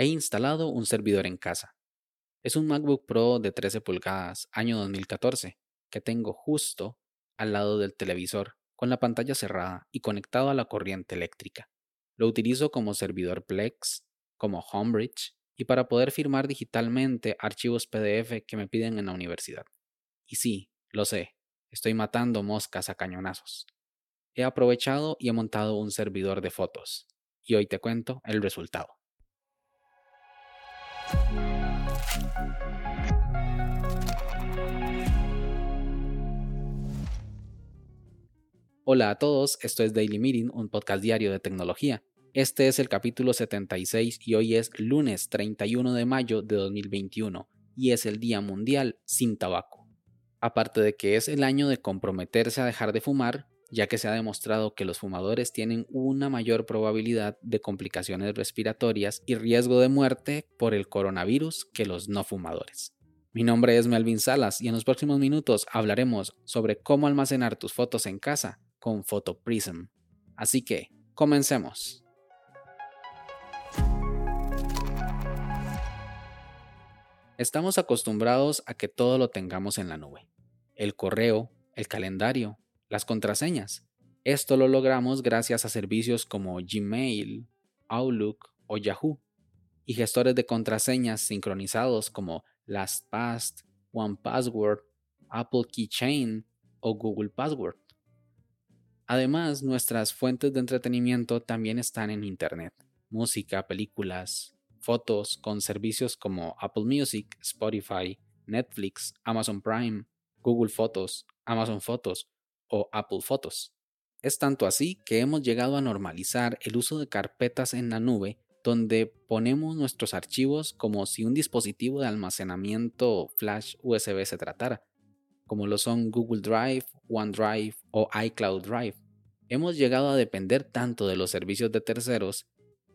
He instalado un servidor en casa. Es un MacBook Pro de 13 pulgadas, año 2014, que tengo justo al lado del televisor, con la pantalla cerrada y conectado a la corriente eléctrica. Lo utilizo como servidor Plex, como Homebridge y para poder firmar digitalmente archivos PDF que me piden en la universidad. Y sí, lo sé, estoy matando moscas a cañonazos. He aprovechado y he montado un servidor de fotos. Y hoy te cuento el resultado. Hola a todos, esto es Daily Meeting, un podcast diario de tecnología. Este es el capítulo 76 y hoy es lunes 31 de mayo de 2021 y es el Día Mundial sin Tabaco. Aparte de que es el año de comprometerse a dejar de fumar, ya que se ha demostrado que los fumadores tienen una mayor probabilidad de complicaciones respiratorias y riesgo de muerte por el coronavirus que los no fumadores. Mi nombre es Melvin Salas y en los próximos minutos hablaremos sobre cómo almacenar tus fotos en casa con PhotoPrism. Así que, comencemos. Estamos acostumbrados a que todo lo tengamos en la nube. El correo, el calendario, las contraseñas. Esto lo logramos gracias a servicios como Gmail, Outlook o Yahoo y gestores de contraseñas sincronizados como LastPass, OnePassword, Apple Keychain o Google Password. Además, nuestras fuentes de entretenimiento también están en Internet. Música, películas, fotos con servicios como Apple Music, Spotify, Netflix, Amazon Prime, Google Fotos, Amazon Fotos o Apple Fotos. Es tanto así que hemos llegado a normalizar el uso de carpetas en la nube donde ponemos nuestros archivos como si un dispositivo de almacenamiento flash USB se tratara como lo son Google Drive, OneDrive o iCloud Drive. Hemos llegado a depender tanto de los servicios de terceros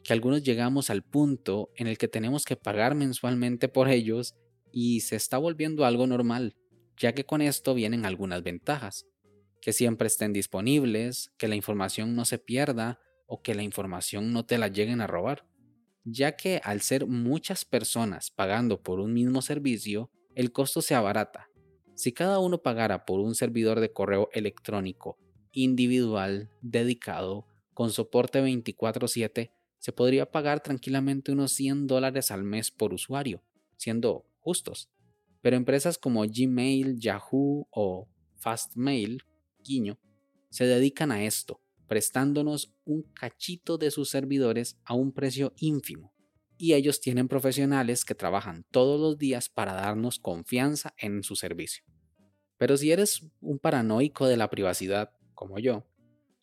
que algunos llegamos al punto en el que tenemos que pagar mensualmente por ellos y se está volviendo algo normal, ya que con esto vienen algunas ventajas, que siempre estén disponibles, que la información no se pierda o que la información no te la lleguen a robar, ya que al ser muchas personas pagando por un mismo servicio, el costo se abarata si cada uno pagara por un servidor de correo electrónico individual, dedicado, con soporte 24/7, se podría pagar tranquilamente unos 100 dólares al mes por usuario, siendo justos. Pero empresas como Gmail, Yahoo o Fastmail, se dedican a esto, prestándonos un cachito de sus servidores a un precio ínfimo. Y ellos tienen profesionales que trabajan todos los días para darnos confianza en su servicio. Pero si eres un paranoico de la privacidad, como yo,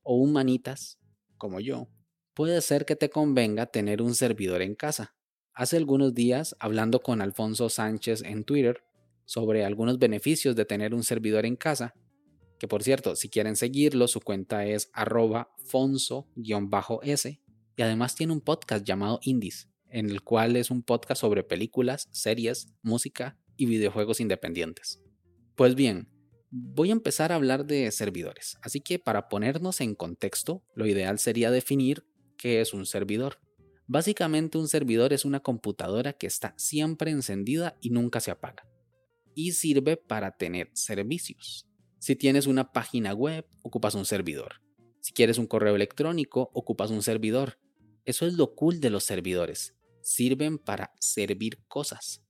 o un manitas, como yo, puede ser que te convenga tener un servidor en casa. Hace algunos días, hablando con Alfonso Sánchez en Twitter sobre algunos beneficios de tener un servidor en casa, que por cierto, si quieren seguirlo, su cuenta es arroba fonso-s y además tiene un podcast llamado Indies, en el cual es un podcast sobre películas, series, música y videojuegos independientes. Pues bien, voy a empezar a hablar de servidores, así que para ponernos en contexto, lo ideal sería definir qué es un servidor. Básicamente un servidor es una computadora que está siempre encendida y nunca se apaga. Y sirve para tener servicios. Si tienes una página web, ocupas un servidor. Si quieres un correo electrónico, ocupas un servidor. Eso es lo cool de los servidores. Sirven para servir cosas.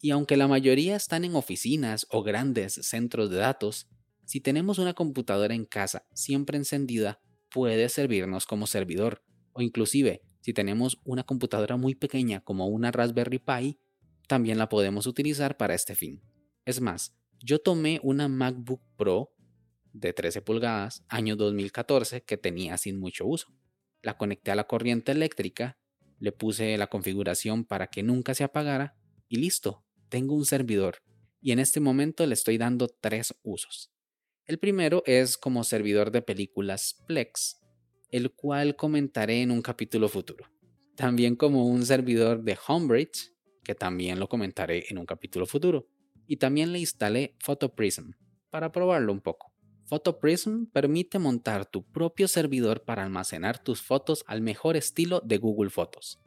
Y aunque la mayoría están en oficinas o grandes centros de datos, si tenemos una computadora en casa siempre encendida, puede servirnos como servidor. O inclusive, si tenemos una computadora muy pequeña como una Raspberry Pi, también la podemos utilizar para este fin. Es más, yo tomé una MacBook Pro de 13 pulgadas, año 2014, que tenía sin mucho uso. La conecté a la corriente eléctrica, le puse la configuración para que nunca se apagara y listo, tengo un servidor y en este momento le estoy dando tres usos. El primero es como servidor de películas Plex, el cual comentaré en un capítulo futuro. También como un servidor de Homebridge, que también lo comentaré en un capítulo futuro. Y también le instalé PhotoPrism para probarlo un poco. PhotoPrism permite montar tu propio servidor para almacenar tus fotos al mejor estilo de Google Fotos.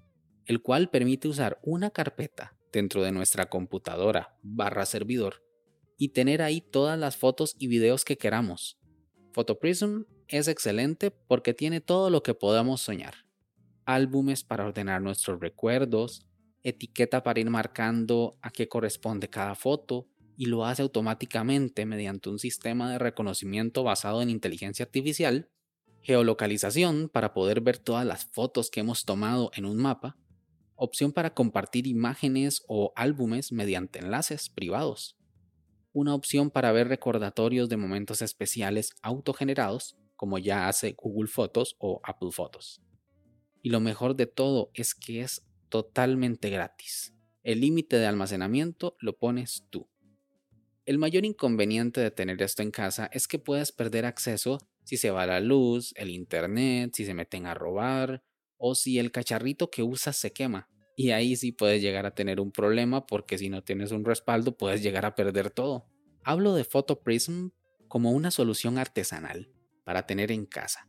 el cual permite usar una carpeta dentro de nuestra computadora barra servidor y tener ahí todas las fotos y videos que queramos. PhotoPrism es excelente porque tiene todo lo que podamos soñar. Álbumes para ordenar nuestros recuerdos, etiqueta para ir marcando a qué corresponde cada foto y lo hace automáticamente mediante un sistema de reconocimiento basado en inteligencia artificial, geolocalización para poder ver todas las fotos que hemos tomado en un mapa, opción para compartir imágenes o álbumes mediante enlaces privados, una opción para ver recordatorios de momentos especiales autogenerados, como ya hace Google Fotos o Apple Fotos. Y lo mejor de todo es que es totalmente gratis. El límite de almacenamiento lo pones tú. El mayor inconveniente de tener esto en casa es que puedes perder acceso si se va la luz, el internet, si se meten a robar o si el cacharrito que usas se quema. Y ahí sí puedes llegar a tener un problema porque si no tienes un respaldo puedes llegar a perder todo. Hablo de PhotoPrism como una solución artesanal para tener en casa.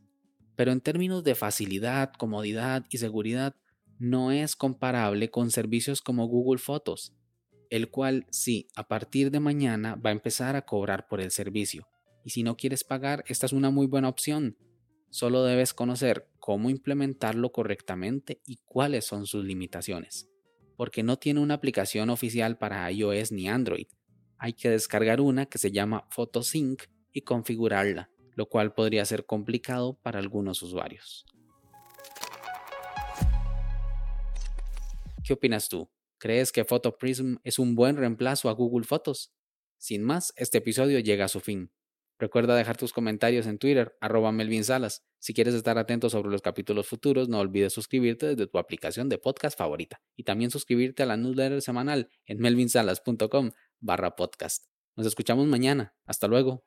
Pero en términos de facilidad, comodidad y seguridad, no es comparable con servicios como Google Fotos, el cual sí, a partir de mañana va a empezar a cobrar por el servicio. Y si no quieres pagar, esta es una muy buena opción. Solo debes conocer cómo implementarlo correctamente y cuáles son sus limitaciones. Porque no tiene una aplicación oficial para iOS ni Android. Hay que descargar una que se llama PhotoSync y configurarla, lo cual podría ser complicado para algunos usuarios. ¿Qué opinas tú? ¿Crees que PhotoPrism es un buen reemplazo a Google Fotos? Sin más, este episodio llega a su fin. Recuerda dejar tus comentarios en Twitter, arroba Melvin Salas. Si quieres estar atento sobre los capítulos futuros, no olvides suscribirte desde tu aplicación de podcast favorita y también suscribirte a la newsletter semanal en melvinsalas.com barra podcast. Nos escuchamos mañana. Hasta luego.